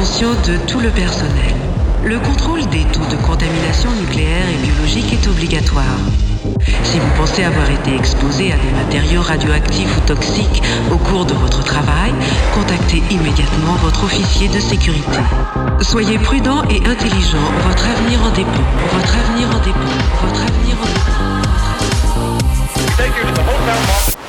L'attention de tout le personnel. Le contrôle des taux de contamination nucléaire et biologique est obligatoire. Si vous pensez avoir été exposé à des matériaux radioactifs ou toxiques au cours de votre travail, contactez immédiatement votre officier de sécurité. Soyez prudent et intelligent, votre avenir en dépend. Votre avenir en dépend. Votre avenir en dépend.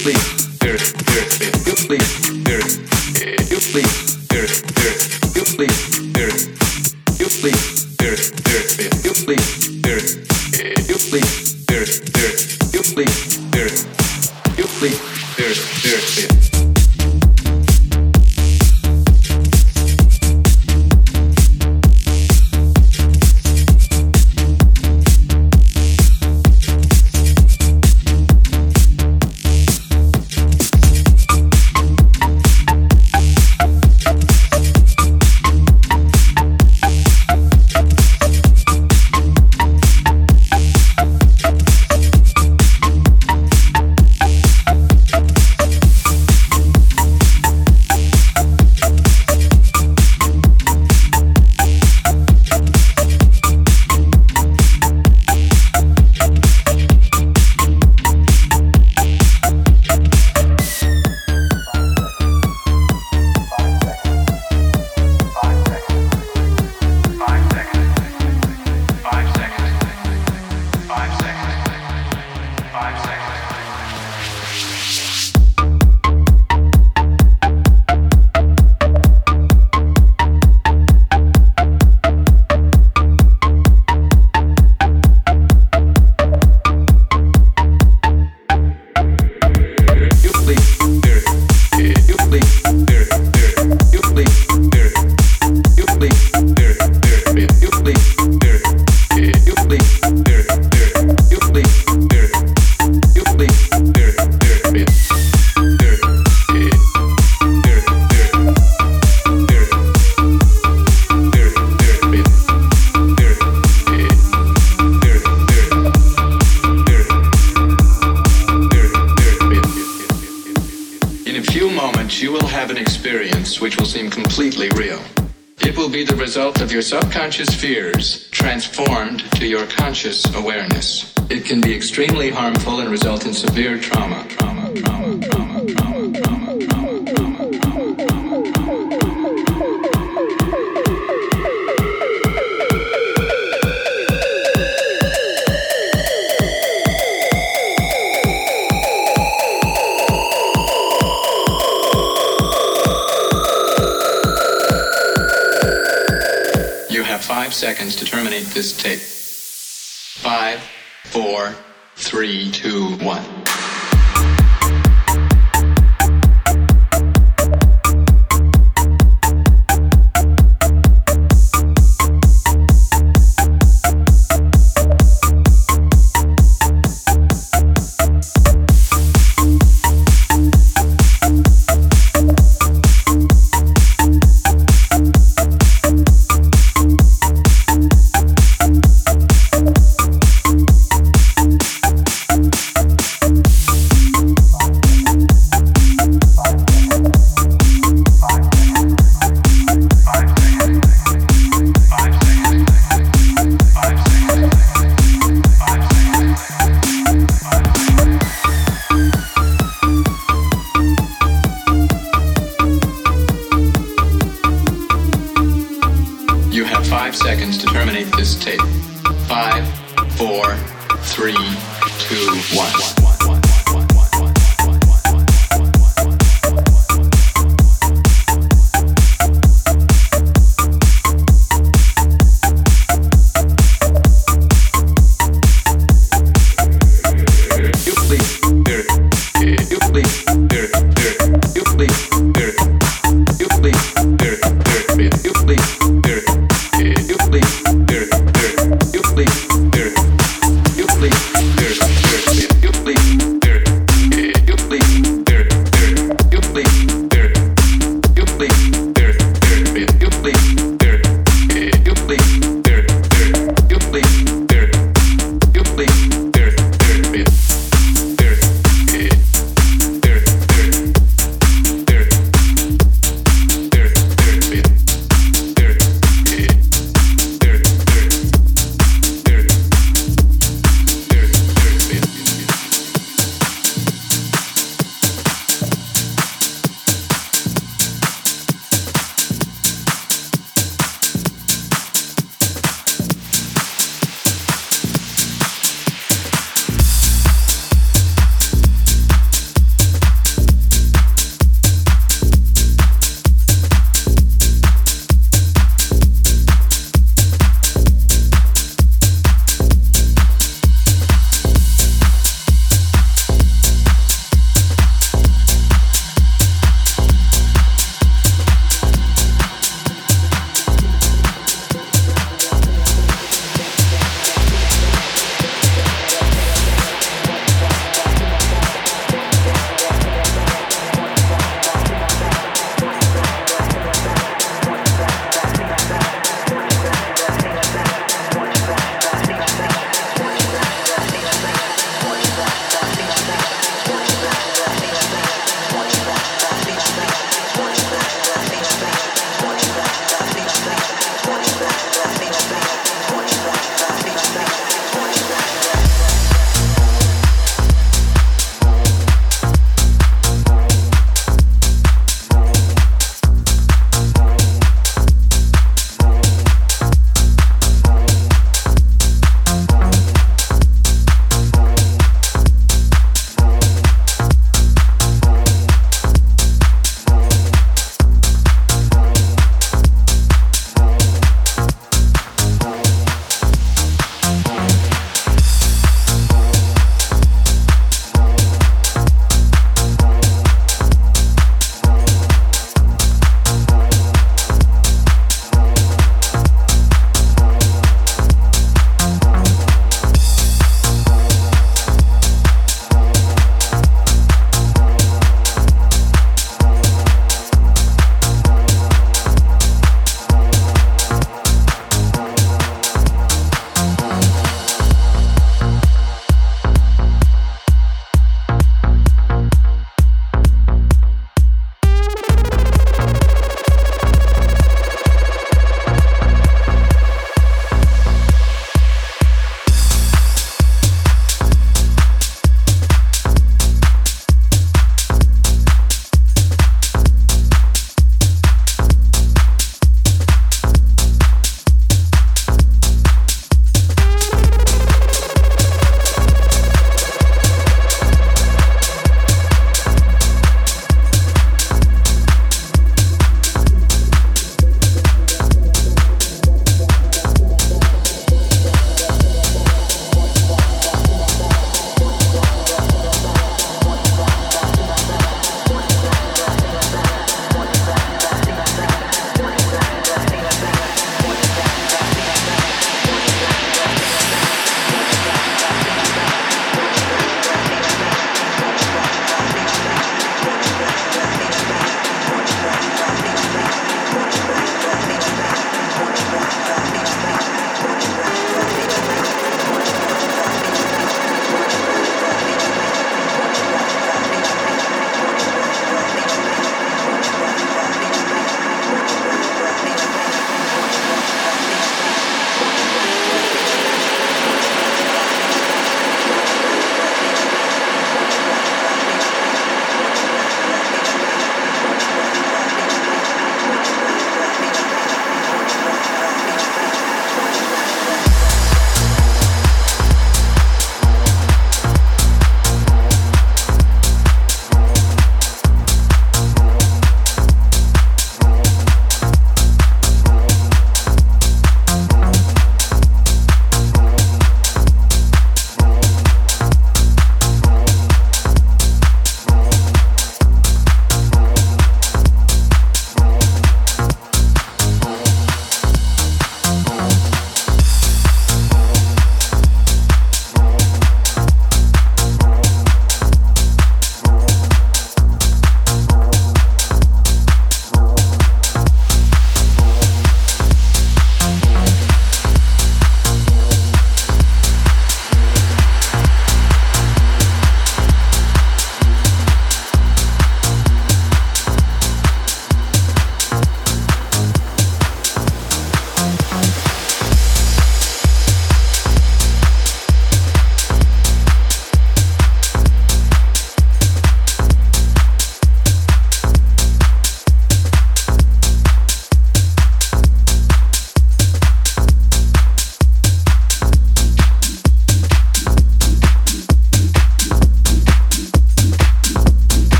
sleep, very, very, you sleep, very, you sleep. Subconscious fears transformed to your conscious awareness. It can be extremely harmful and result in severe. Trauma, trauma, trauma, trauma, five seconds to terminate this tape. Five, four, three, two, one.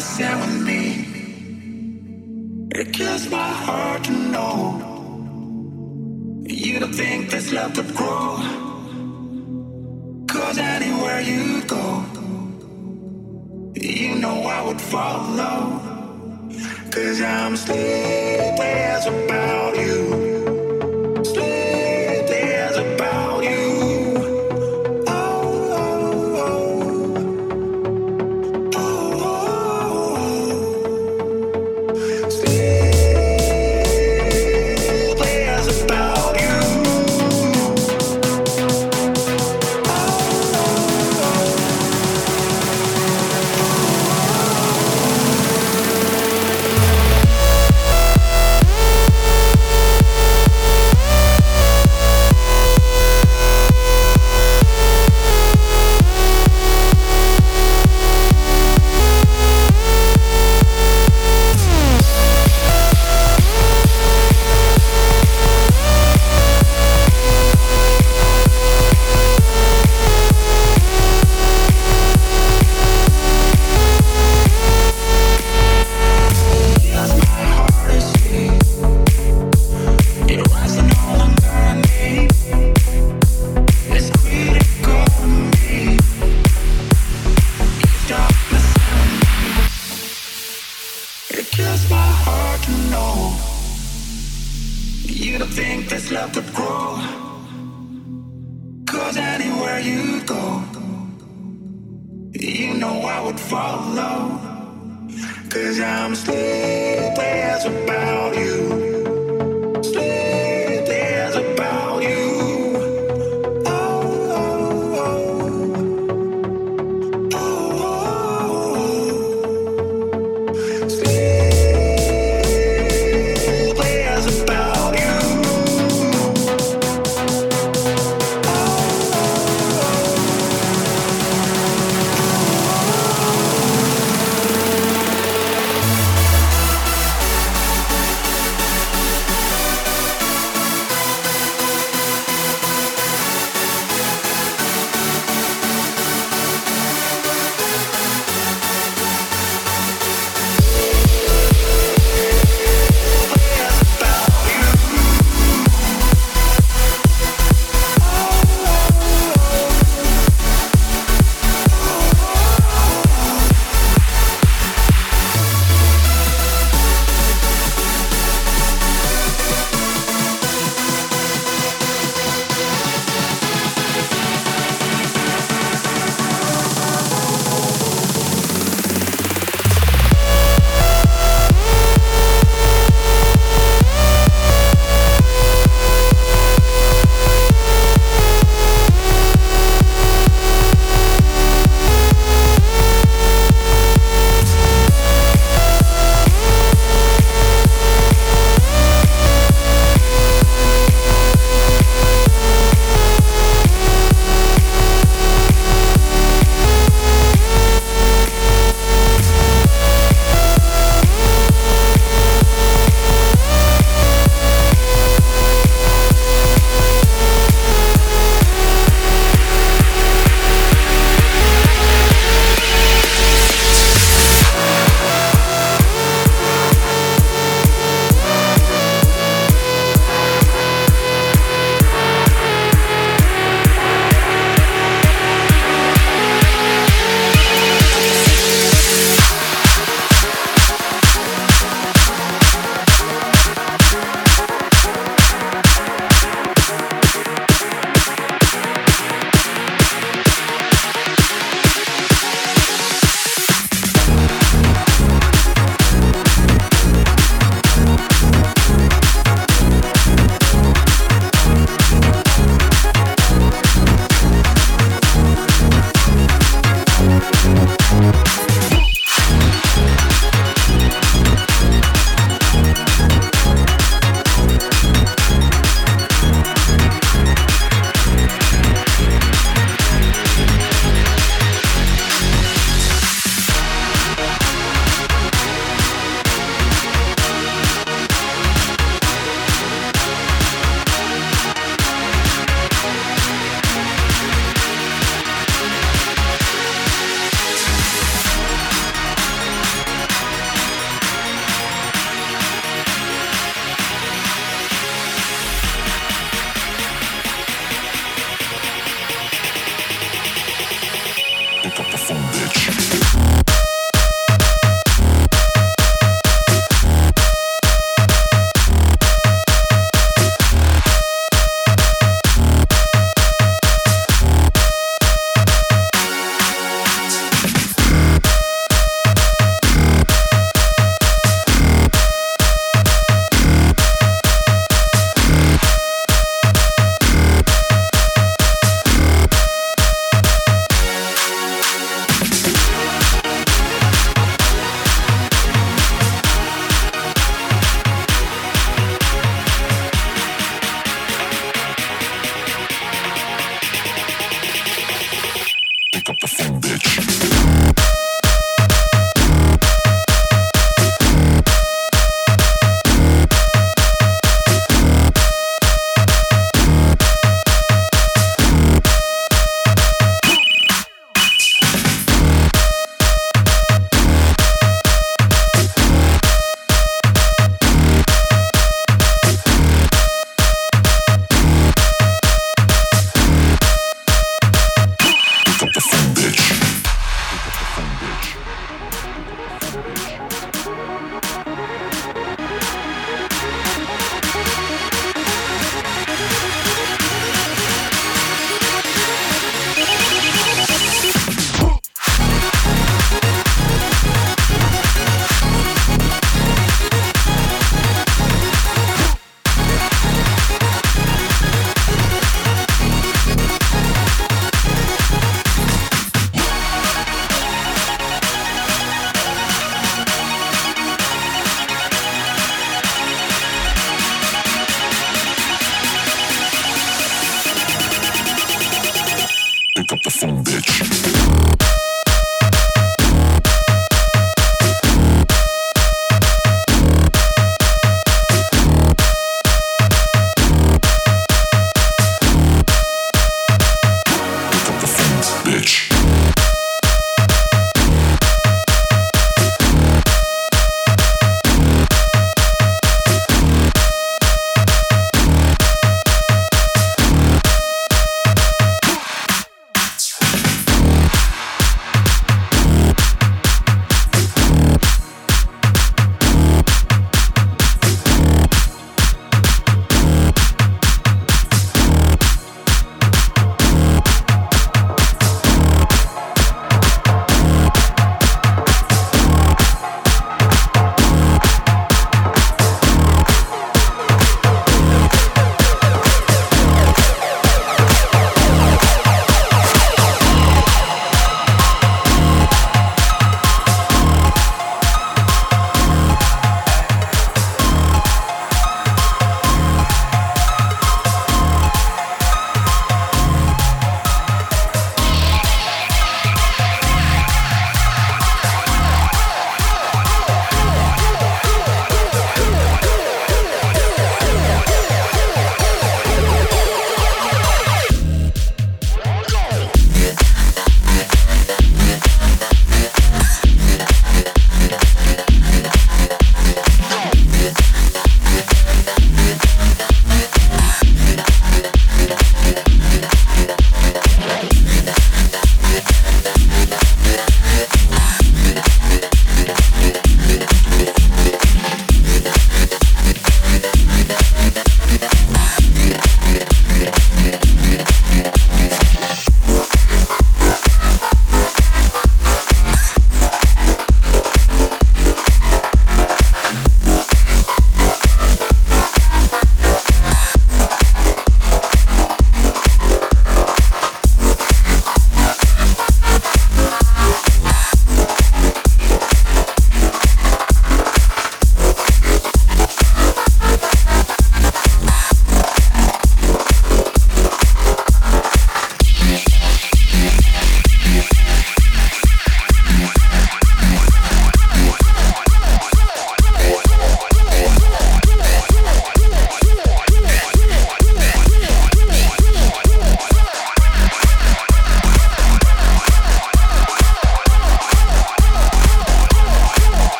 the with me. It kills my heart to know you don't think this love could grow. Cause anywhere you go, you know I would follow. Cause I'm sleepless about you.